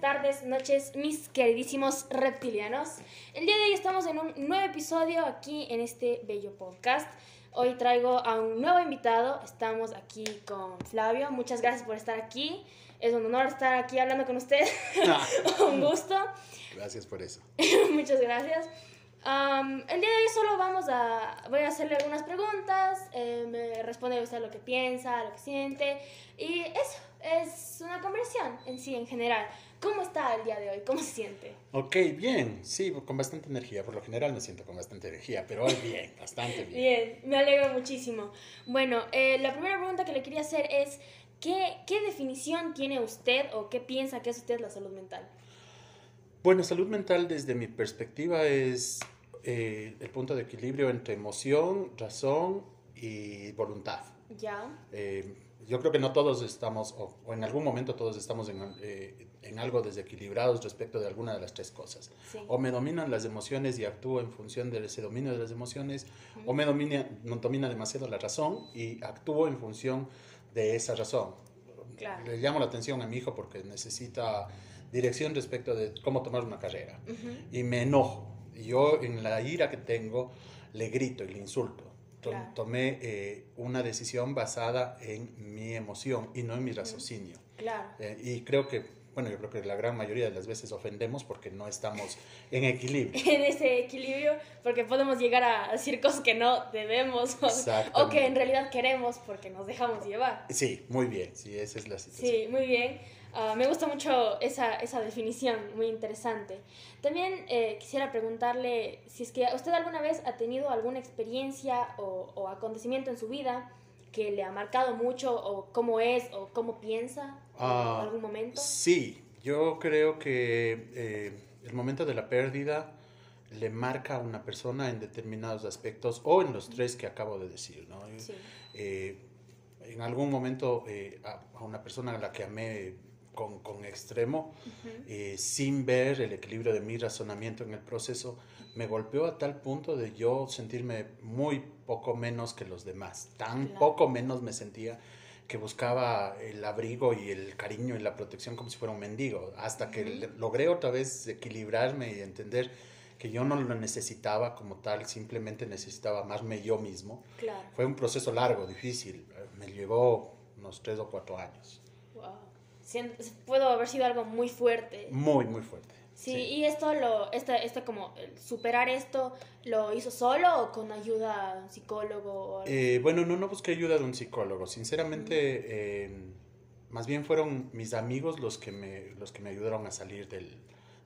tardes, noches, mis queridísimos reptilianos. El día de hoy estamos en un nuevo episodio aquí en este bello podcast. Hoy traigo a un nuevo invitado. Estamos aquí con Flavio. Muchas gracias por estar aquí. Es un honor estar aquí hablando con usted. un gusto. Gracias por eso. Muchas gracias. Um, el día de hoy solo vamos a, voy a hacerle algunas preguntas, eh, me responde usted lo que piensa, lo que siente y eso es una conversión en sí, en general. ¿Cómo está el día de hoy? ¿Cómo se siente? Ok, bien, sí, con bastante energía. Por lo general me siento con bastante energía, pero hoy bien, bastante bien. Bien, me alegro muchísimo. Bueno, eh, la primera pregunta que le quería hacer es, ¿qué, ¿qué definición tiene usted o qué piensa que es usted la salud mental? Bueno, salud mental desde mi perspectiva es eh, el punto de equilibrio entre emoción, razón y voluntad. Ya. Eh, yo creo que no todos estamos, o, en algún momento todos estamos en, eh, en, algo desequilibrados respecto de alguna de las tres cosas. O me dominan las emociones y actúo en función de ese dominio de las emociones, o me domina, no domina demasiado la razón y actúo en función de esa razón. Claro. Le llamo la atención a mi hijo porque necesita dirección respecto de cómo tomar una carrera. Y me enojo. Y yo en la ira que tengo le grito y le insulto. Tomé eh, una decisión basada en mi emoción y no en mi raciocinio. Claro. Eh, y creo que, bueno, yo creo que la gran mayoría de las veces ofendemos porque no estamos en equilibrio. en ese equilibrio, porque podemos llegar a decir cosas que no debemos o, o que en realidad queremos porque nos dejamos llevar. Sí, muy bien, sí, esa es la situación. Sí, muy bien. Ah, me gusta mucho esa, esa, definición, muy interesante. También eh, quisiera preguntarle si es que usted alguna vez ha tenido alguna experiencia o, o, acontecimiento en su vida que le ha marcado mucho o cómo es o cómo piensa en uh, algún momento. Sí, yo creo que eh, el momento de la pérdida le marca a una persona en determinados aspectos o en los tres que acabo de decir. ¿no? Sí. Eh, en algún momento eh, a, a una persona a la que amé con, con extremo, uh -huh. eh, sin ver el equilibrio de mi razonamiento en el proceso, me golpeó a tal punto de yo sentirme muy poco menos que los demás. Tan claro. poco menos me sentía que buscaba el abrigo y el cariño y la protección como si fuera un mendigo, hasta uh -huh. que logré otra vez equilibrarme y entender que yo no lo necesitaba como tal, simplemente necesitaba amarme yo mismo. Claro. Fue un proceso largo, difícil, me llevó unos tres o cuatro años. Wow pudo haber sido algo muy fuerte. Muy, muy fuerte. Sí, sí. y esto, lo, este, este como, superar esto, ¿lo hizo solo o con ayuda de un psicólogo? Eh, bueno, no, no busqué ayuda de un psicólogo. Sinceramente, mm. eh, más bien fueron mis amigos los que me, los que me ayudaron a salir del,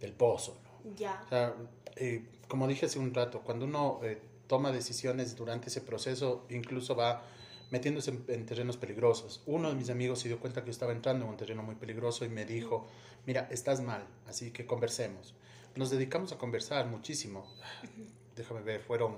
del pozo. ¿no? Ya. O sea, eh, como dije hace un rato, cuando uno eh, toma decisiones durante ese proceso, incluso va metiéndose en, en, terrenos peligrosos. Uno de mis amigos se dio cuenta que yo estaba entrando en un terreno muy peligroso y me dijo, mira, estás mal, así que conversemos. Nos dedicamos a conversar muchísimo. Déjame ver, fueron,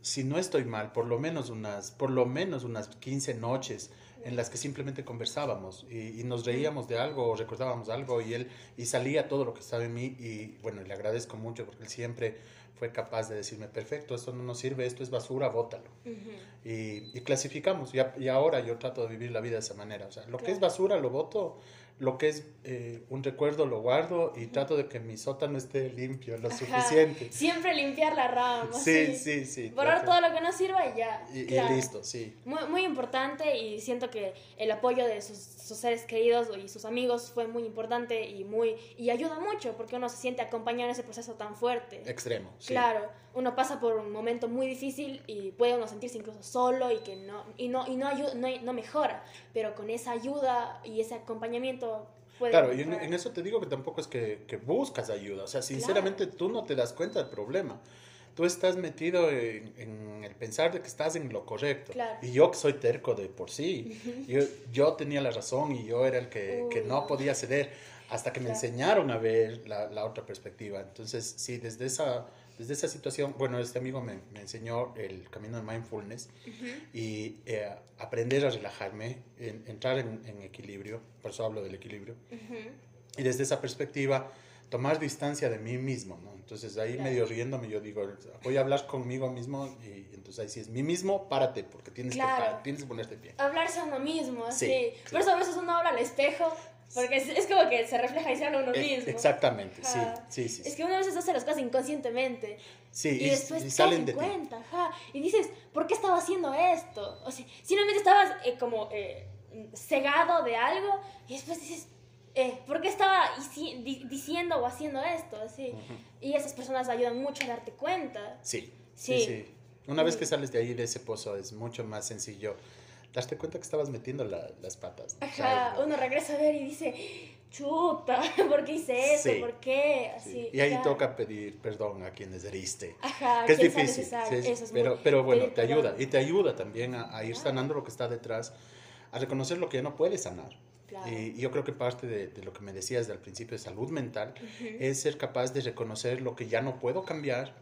si no estoy mal, por lo menos unas, por lo menos unas 15 noches en las que simplemente conversábamos y, y, nos reíamos de algo o recordábamos algo y él y salía todo lo que estaba en mí y bueno, le agradezco mucho porque él siempre fue capaz de decirme, perfecto, esto no nos sirve, esto es basura, bótalo. Uh -huh. y, y, clasificamos y, a, y, ahora yo trato de vivir la vida de esa manera, o sea, lo claro. que es basura lo voto, lo que es eh, un recuerdo lo guardo y trato de que mi sótano esté limpio lo Ajá. suficiente. Siempre limpiar la rama. Sí, sí, sí. Borrar todo lo que no sirva y ya. Y, claro. y listo, sí. Muy, muy, importante y siento que el apoyo de sus, sus, seres queridos y sus amigos fue muy importante y, muy, y ayuda mucho porque uno se siente acompañado en ese proceso tan fuerte. Extremo. Sí. Claro, uno pasa por un momento muy difícil y puede uno sentirse incluso solo y que no, y no, y no, ayuda, no, no mejora, pero con esa ayuda y ese acompañamiento Claro, y en, en, eso te digo que tampoco es que, que buscas ayuda, o sea, sinceramente claro. tú no te das cuenta del problema. Tú estás metido en, en, el pensar de que estás en lo correcto. Claro. Y yo que soy terco de por sí, yo, yo, tenía la razón y yo era el que, uh. que no podía ceder hasta que me enseñaron a ver la, la, otra perspectiva. Entonces, sí, desde esa, desde esa situación, bueno, este amigo me, me enseñó el camino de mindfulness uh -huh. y eh, aprender a relajarme, en, entrar en, en, equilibrio, por eso hablo del equilibrio. Uh -huh. Y desde esa perspectiva, tomar distancia de mí mismo, ¿no? Entonces ahí claro. medio riéndome yo digo, voy a hablar conmigo mismo y entonces ahí sí es mí mismo, párate, porque tienes, claro. que, tienes que ponerte pie. Hablarse a uno mismo, sí. sí. Por eso a veces uno habla al espejo Porque es, es como que se refleja y se habla uno E- mismo. Exactamente, sí, Ajá. sí, sí. Es sí. que uno a veces hace las cosas inconscientemente. Sí, Y, y, después y te salen das de ti. cuenta, ajá. Y dices, ¿por qué estaba haciendo esto? O sea, simplemente estabas eh, como eh, cegado de algo y después dices, eh, ¿por qué estaba di- diciendo o haciendo esto? Así. Ujú. Y esas personas ayudan mucho a darte cuenta. Sí, sí, Sí. sí. Una vez Mm. que sales de ahí, de ese pozo, es mucho más sencillo darte cuenta que estabas metiendo la- las patas. Ajá, ¿sabes? uno regresa a ver y dice, chuta, ¿por qué hice eso? Sí. ¿Por qué? Sí. Así, Y ahí claro. toca pedir perdón a quienes heriste. Ajá, Que es difícil, sí, Eso es pero, muy- pero bueno, pedir te perdón. ayuda. Y te ayuda también a, a ir Claro. sanando lo que está detrás, a reconocer lo que ya no puedes sanar. Claro. Y yo creo que parte de, de lo que me decías del principio de salud mental Ujú. es ser capaz de reconocer lo que ya no puedo cambiar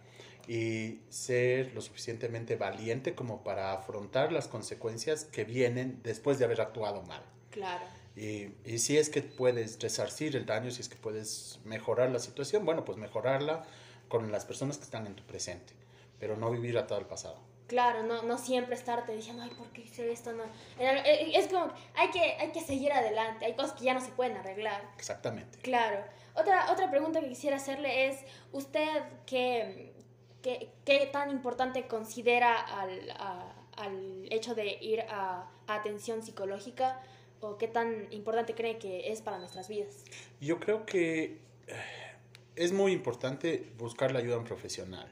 y ser lo suficientemente valiente como para afrontar las consecuencias que vienen después de haber actuado mal. Claro. Y, y si es que puedes resarcir el daño, si es que puedes mejorar la situación, bueno, pues mejorarla con las personas que están en tu presente, pero no vivir atado al pasado. Claro, no, no siempre estarte diciendo, ay, ¿por qué hice esto? No. Era- eh, Es como, hay que, hay que seguir adelante, hay cosas que ya no se pueden arreglar. Exactamente. Claro. Otra, otra pregunta que quisiera hacerle es, ¿usted qué, qué, qué tan importante considera al, a- al hecho de ir a, a atención psicológica o qué tan importante cree que es para nuestras vidas? Yo creo que eh, es muy importante buscar la ayuda de un profesional.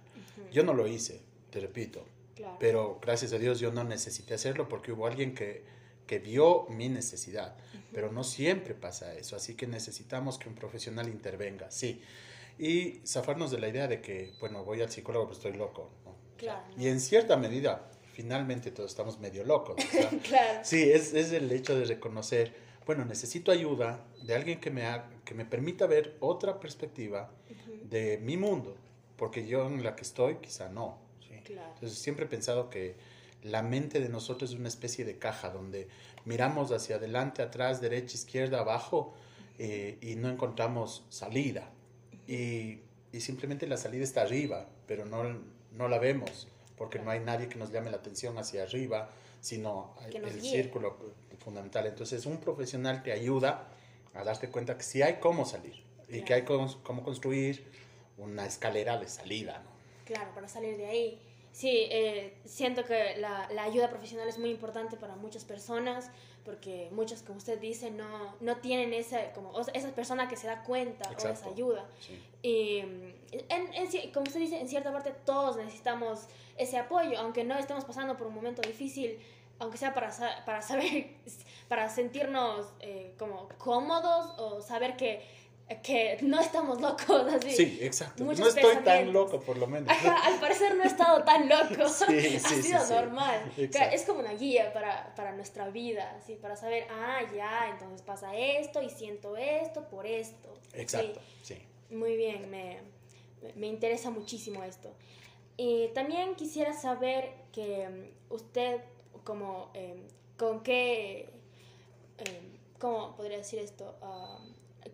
Yo no lo hice, te repito, Claro. pero gracias a Dios yo no necesité hacerlo porque hubo alguien que, que vio mi necesidad, pero no siempre pasa eso, así que necesitamos que un profesional intervenga, sí. Y zafarnos de la idea de que, bueno, voy al psicólogo, pues estoy loco. ¿no? Claro. Y en cierta medida, finalmente todos estamos medio locos. claro. Sí, es, es el hecho de reconocer, bueno, necesito ayuda de alguien que me, ha- que me permita ver otra perspectiva de mi mundo, porque yo en la que estoy quizá no. ¿sí? Claro. Entonces siempre he pensado que la mente de nosotros es una especie de caja donde miramos hacia adelante, atrás, derecha, izquierda, abajo eh, y no encontramos salida. Y, y simplemente la salida está arriba, pero no, no la vemos porque no hay nadie que nos llame la atención hacia arriba, sino el guíe. círculo fundamental. Entonces un profesional te ayuda a darte cuenta que sí hay cómo salir y que Claro. hay cómo, cómo construir una escalera de salida. ¿no? Claro, para salir de ahí. Sí, eh, siento que la, la ayuda profesional es muy importante para muchas personas porque muchos, como usted dice, no, no tienen esa, como, o sea, esa persona que se da cuenta o esa Exacto. ayuda. Sí. Y mm, en, en como usted dice, en cierta parte todos necesitamos ese apoyo, aunque no estemos pasando por un momento difícil, aunque sea para, para saber, para sentirnos eh, como cómodos o saber que, que no estamos locos. Así. Sí, exacto. Muchos no estoy tan loco, por lo menos. Ajá, al parecer no he estado tan loco. Sí, sí, ha sí, sido sí. normal. Claro, Es como una guía para, para nuestra vida, así, para saber, ah, ya, entonces pasa esto y siento esto por esto. Exacto, sí. Muy bien, me, me interesa muchísimo esto. Y también quisiera saber que mm, usted, como, eh, con qué, eh, ¿cómo podría decir esto? Ah,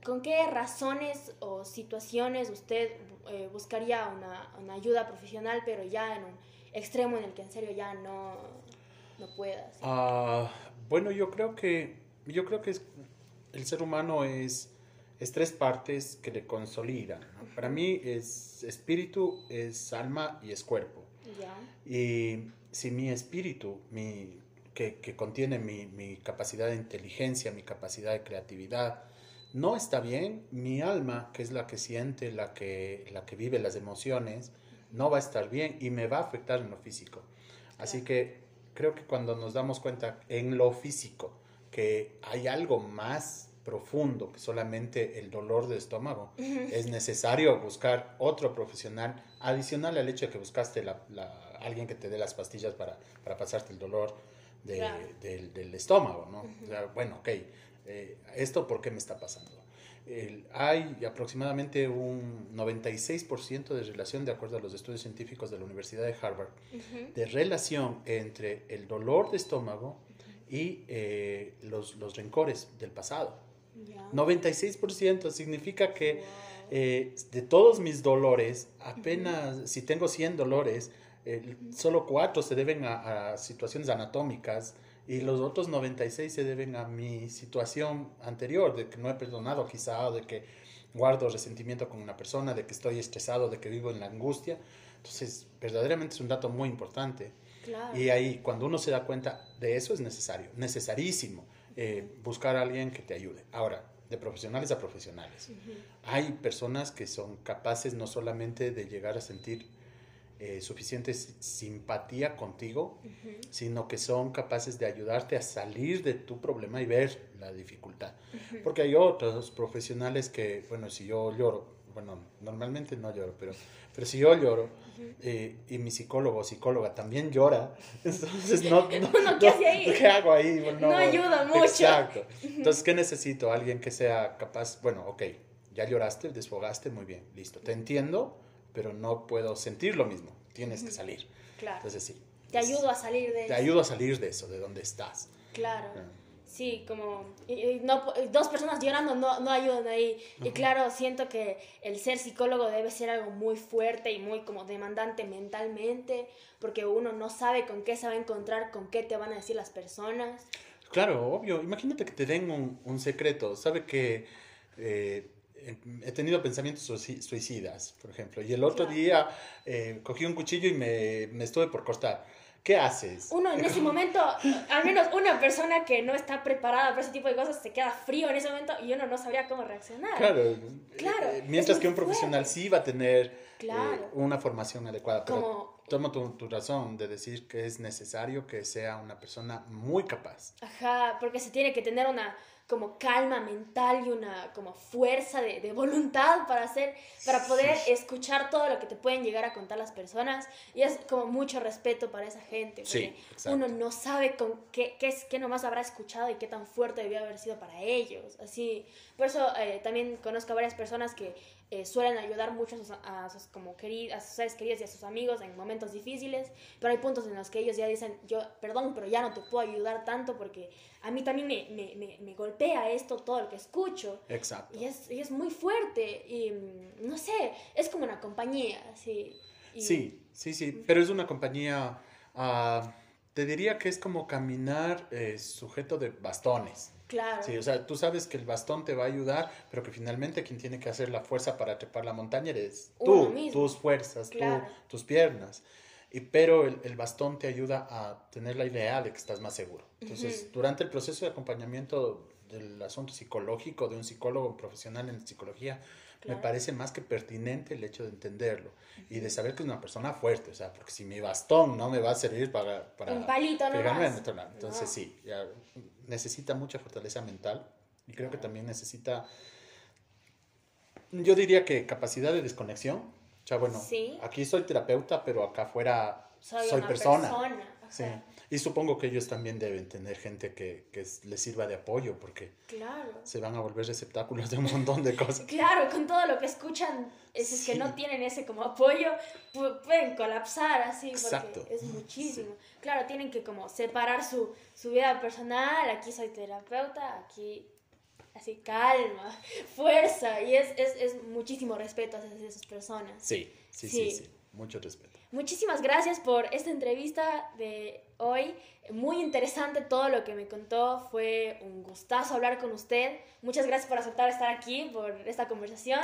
¿Con qué razones o situaciones usted eh, buscaría una, una ayuda profesional, pero ya en un extremo en el que en serio ya no, no pueda? ¿sí? Ah, bueno, yo creo que yo creo que es- el ser humano es, es tres partes que le consolidan. ¿no? Para mí es espíritu, es alma y es cuerpo. Ya, Y si mi espíritu, mi, que, que contiene mi, mi capacidad de inteligencia, mi capacidad de creatividad, no está bien, mi alma, que es la que siente, la que, la que vive las emociones, no va a estar bien y me va a afectar en lo físico. Así que creo que cuando nos damos cuenta en lo físico que hay algo más profundo que solamente el dolor de estómago, es necesario buscar otro profesional adicional al hecho de que buscaste la, la- alguien que te dé las pastillas para, para pasarte el dolor de- Claro. del, del estómago, ¿no? O sea, bueno, ok, eh, ¿esto por qué me está pasando? El- hay aproximadamente un 96% de relación, de acuerdo a los estudios científicos de la Universidad de Harvard, Ujú. de relación entre el dolor de estómago y eh, los, los rencores del pasado. Ya. 96% significa que Wow. eh, de todos mis dolores, apenas, si tengo 100 dolores, solo 4 se deben a, a situaciones anatómicas y los otros 96 se deben a mi situación anterior, de que no he perdonado quizá, de que guardo resentimiento con una persona, de que estoy estresado, de que vivo en la angustia. Entonces, verdaderamente es un dato muy importante. Y ahí, cuando uno se da cuenta de eso, es necesario, necesarísimo, eh, buscar a alguien que te ayude. Ahora, de profesionales a profesionales. Hay personas que son capaces no solamente de llegar a sentir eh, suficiente simpatía contigo, sino que son capaces de ayudarte a salir de tu problema y ver la dificultad. Porque hay otros profesionales que, bueno, si yo lloro, bueno, normalmente no lloro, pero, pero si yo lloro eh, y mi psicólogo o psicóloga también llora, entonces no, no, ¿qué, ahí? ¿qué hago ahí? no ayuda mucho. Exacto. Entonces, ¿qué necesito? Alguien que sea capaz, bueno, ok, ya lloraste, desfogaste, muy bien, listo, te entiendo, pero no puedo sentir lo mismo, tienes que salir. Claro. Entonces sí. Te ayudo a salir de eso. Te ayudo a salir de eso, de donde estás. Claro. Ah. Sí, como no, dos personas llorando no, no ayudan ahí. Y claro, siento que el ser psicólogo debe ser algo muy fuerte y muy como demandante mentalmente, porque uno no sabe con qué se va a encontrar, con qué te van a decir las personas. Claro, obvio. Imagínate que te den un, un secreto. Sabe que eh, he tenido pensamientos suicidas, por ejemplo, y el otro día eh, cogí un cuchillo y me, me, estuve por cortar. ¿Qué haces? Uno en ese momento, al menos una persona que no está preparada para ese tipo de cosas, se queda frío en ese momento y uno no sabría cómo reaccionar. Claro, claro eh, mientras que un profesional sí va a tener eh, una formación adecuada. Pero tomo tu, tu, razón de decir que es necesario que sea una persona muy capaz. Ajá, porque se tiene que tener una como calma mental y una como fuerza de, de voluntad para hacer, para poder escuchar todo lo que te pueden llegar a contar las personas. Y es como mucho respeto para esa gente, porque uno no sabe con qué, qué, es, qué nomás habrá escuchado y qué tan fuerte debió haber sido para ellos, así, por eso eh, también conozco a varias personas que eh, suelen ayudar mucho a sus, como a sus seres queridos y a sus amigos en momentos difíciles, pero hay puntos en los que ellos ya dicen, yo, perdón, pero ya no te puedo ayudar tanto porque a mí también me, me, me, me golpea esto, todo lo que escucho. Exacto. Y es, y es muy fuerte y mm, no sé, es como una compañía, sí. Sí, sí, sí, pero es una compañía, uh, te diría que es como caminar eh, sujeto de bastones. Claro. Sí, o sea, tú sabes que el bastón te va a ayudar, pero que finalmente quien tiene que hacer la fuerza para trepar la montaña eres tú, tus fuerzas, tú, tus piernas. Y, pero el, el, bastón te ayuda a tener la idea de que estás más seguro. Entonces, durante el proceso de acompañamiento del asunto psicológico de un psicólogo profesional en psicología, me parece más que pertinente el hecho de entenderlo y de saber que es una persona fuerte, o sea, porque si mi bastón no me va a servir para, para un palito pegarme en otro lado. Entonces, sí, ya necesita mucha fortaleza mental y creo que también necesita, yo diría que capacidad de desconexión. O sea, bueno, aquí soy terapeuta, pero acá afuera soy, persona. Sí. Y supongo que ellos también deben tener gente que, que les sirva de apoyo porque claro. se van a volver receptáculos de un montón de cosas. claro, con todo lo que escuchan, es, que no tienen ese como apoyo, pueden colapsar así porque es muchísimo. Claro, tienen que como separar su, su vida personal, aquí soy terapeuta, aquí así calma, fuerza, y es, es, es muchísimo respeto hacia esas personas. Sí, sí, sí, sí, mucho respeto. Muchísimas gracias por esta entrevista de hoy. Muy interesante todo lo que me contó. Fue un gustazo hablar con usted. Muchas gracias por aceptar estar aquí, por esta conversación.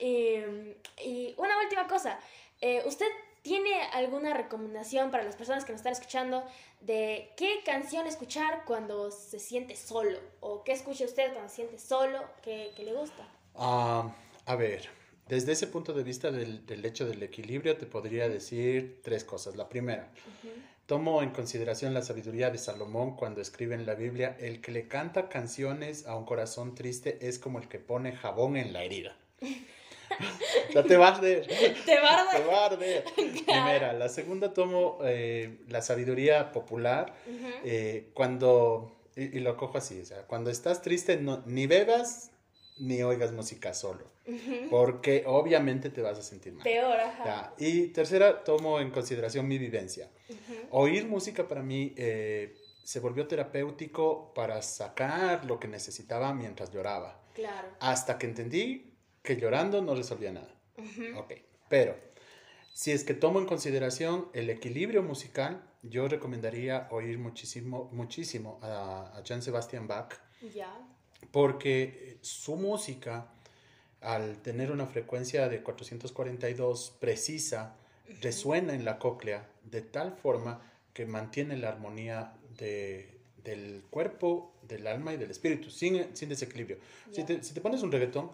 y una última cosa. Eh, ¿Usted tiene alguna recomendación para las personas que nos están escuchando de qué canción escuchar cuando se siente solo? ¿O qué escucha usted cuando se siente solo? ¿Qué, le gusta? Ah, a ver, desde ese punto de vista del, del, hecho del equilibrio, te podría decir tres cosas. La primera, tomo en consideración la sabiduría de Salomón cuando escribe en la Biblia, el que le canta canciones a un corazón triste es como el que pone jabón en la herida. ya te va a arder. Te va a arder. Te va a arder. Primera. La segunda tomo eh, la sabiduría popular eh, cuando, y, lo cojo así, o sea, cuando estás triste no, ni bebas ni oigas música solo, porque obviamente te vas a sentir mal. Peor, ajá. Y tercera, tomo en consideración mi vivencia. Oír música para mí eh, se volvió terapéutico para sacar lo que necesitaba mientras lloraba. Claro. Hasta que entendí que llorando no resolvía nada. Ok, pero Si es que tomo en consideración el equilibrio musical, yo recomendaría oír muchísimo, muchísimo a, a Jan Sebastian Bach. Ya. Porque su música, al tener una frecuencia de 442 precisa, resuena en la cóclea de tal forma que mantiene la armonía de, del cuerpo, del alma y del espíritu, sin, sin desequilibrio. Si, te, si te pones un reggaetón,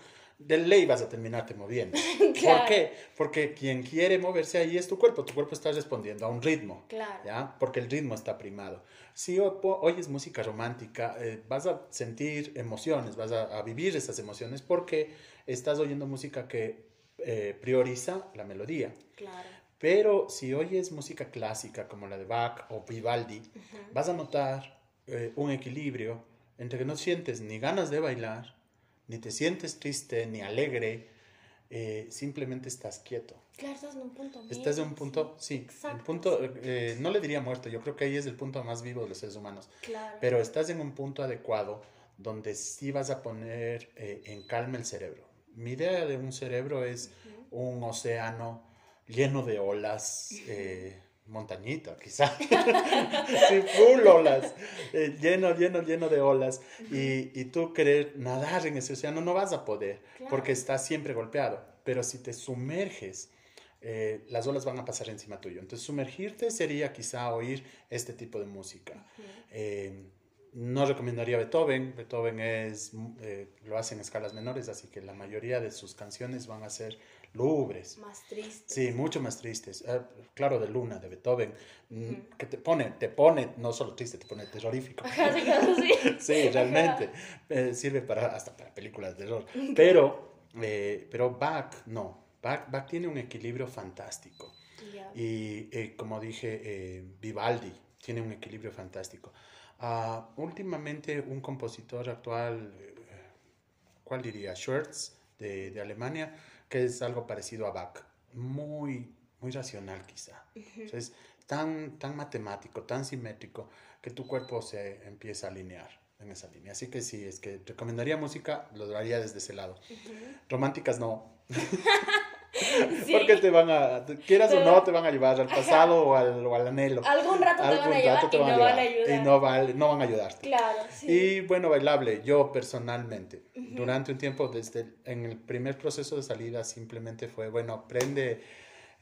de ley vas a terminarte moviendo. ¿Por qué? Porque quien quiere moverse ahí es tu cuerpo. Tu cuerpo está respondiendo a un ritmo. Claro. ¿ya? Porque el ritmo está primado. Si oyes música romántica, eh, vas a sentir emociones, vas a, a, vivir esas emociones porque estás oyendo música que eh, prioriza la melodía. Claro. Pero si oyes música clásica como la de Bach o Vivaldi, uh -huh. vas a notar eh, un equilibrio entre que no sientes ni ganas de bailar, ni te sientes triste, ni alegre, eh, simplemente estás quieto. Claro, estás en un punto. Estás en un punto, sí, sí un punto, eh, no le diría muerto, yo creo que ahí es el punto más vivo de los seres humanos. Claro. Pero estás en un punto adecuado donde sí vas a poner eh, en calma el cerebro. Mi idea de un cerebro es uh -huh. un océano lleno de olas. Eh, montañita, quizá. sí, full olas. Eh, lleno, lleno, lleno de olas. Y, y, tú querer nadar en ese océano no vas a poder, claro. porque estás siempre golpeado. Pero si te sumerges, eh, las olas van a pasar encima tuyo. Entonces, sumergirte sería quizá oír este tipo de música. Uh -huh. eh, no recomendaría Beethoven. Beethoven es, eh, lo hace en escalas menores, así que la mayoría de sus canciones van a ser lúgubres. Más tristes. Sí, mucho más tristes. Eh, claro, de Luna, de Beethoven, -huh. que te pone, te pone, no solo triste, te pone terrorífico. Ajá, sí, sí, realmente. Eh, sirve para, hasta para películas de terror. Pero, eh, pero Bach, no. Bach, Bach, tiene un equilibrio fantástico. Yeah. Y como dije, Vivaldi tiene un equilibrio fantástico. Uh, últimamente un compositor actual, ¿cuál diría? Schwartz, de, de, Alemania, que es algo parecido a Bach, muy, muy racional quizá. Uh -huh. Es tan, tan matemático, tan simétrico, que tu cuerpo se empieza a alinear en esa línea. Así que sí, es que recomendaría música, lo haría desde ese lado. Uh -huh. Románticas no. Sí. Porque te van a, quieras Pero, o no, te van a llevar al pasado o al, o al, anhelo. Algún rato Algún te van a llevar te van y no van a ayudar. Y no, va, no van a ayudarte. Claro, sí. Y bueno, bailable, yo personalmente, uh -huh. durante un tiempo, desde en el primer proceso de salida, simplemente fue, bueno, prende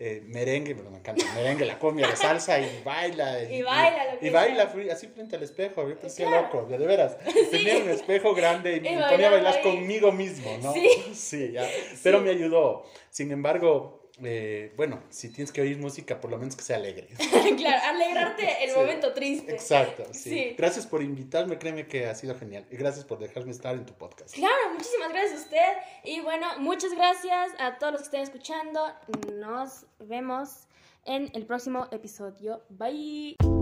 eh, merengue, bueno, me encanta el merengue, la cumbia, la salsa y baila. Y, y baila. Y, y baila así frente al espejo, yo parecía claro. loco, de veras. Sí. Tenía un espejo grande y, me ponía a bailar ahí. conmigo mismo, ¿no? Sí. Sí, ya. Pero me ayudó. Sin embargo, eh, bueno, si tienes que oír música, por lo menos que sea alegre. claro, alegrarte el sí, momento triste. Exacto, sí. sí. Gracias por invitarme, créeme que ha sido genial. Y gracias por dejarme estar en tu podcast. Claro, muchísimas gracias a usted. Y bueno, muchas gracias a todos los que estén escuchando. Nos vemos en el próximo episodio. Bye.